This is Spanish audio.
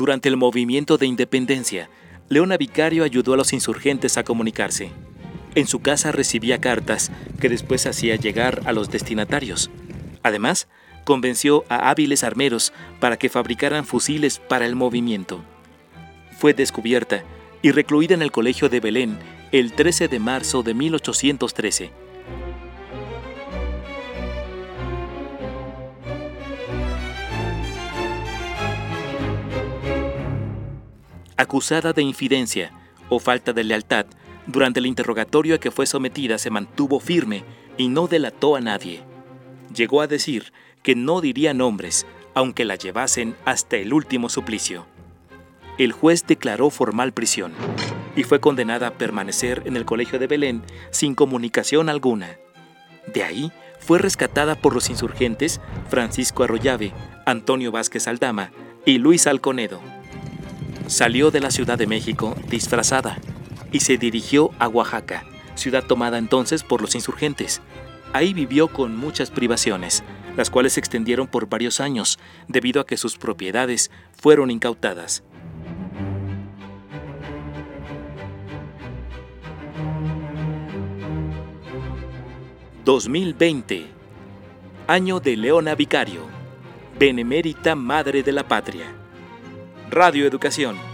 Durante el movimiento de independencia, Leona Vicario ayudó a los insurgentes a comunicarse. En su casa recibía cartas que después hacía llegar a los destinatarios. Además, convenció a hábiles armeros para que fabricaran fusiles para el movimiento. Fue descubierta y recluida en el Colegio de Belén el 13 de marzo de 1813. Acusada de infidencia o falta de lealtad, durante el interrogatorio a que fue sometida se mantuvo firme y no delató a nadie. Llegó a decir que no diría nombres, aunque la llevasen hasta el último suplicio. El juez declaró formal prisión y fue condenada a permanecer en el colegio de Belén sin comunicación alguna. De ahí fue rescatada por los insurgentes Francisco Arroyave, Antonio Vázquez Aldama y Luis Alconedo. Salió de la Ciudad de México disfrazada y se dirigió a Oaxaca, ciudad tomada entonces por los insurgentes. Ahí vivió con muchas privaciones, las cuales se extendieron por varios años debido a que sus propiedades fueron incautadas. ...2020... Año de Leona Vicario... ...Benemérita Madre de la Patria... Radio Educación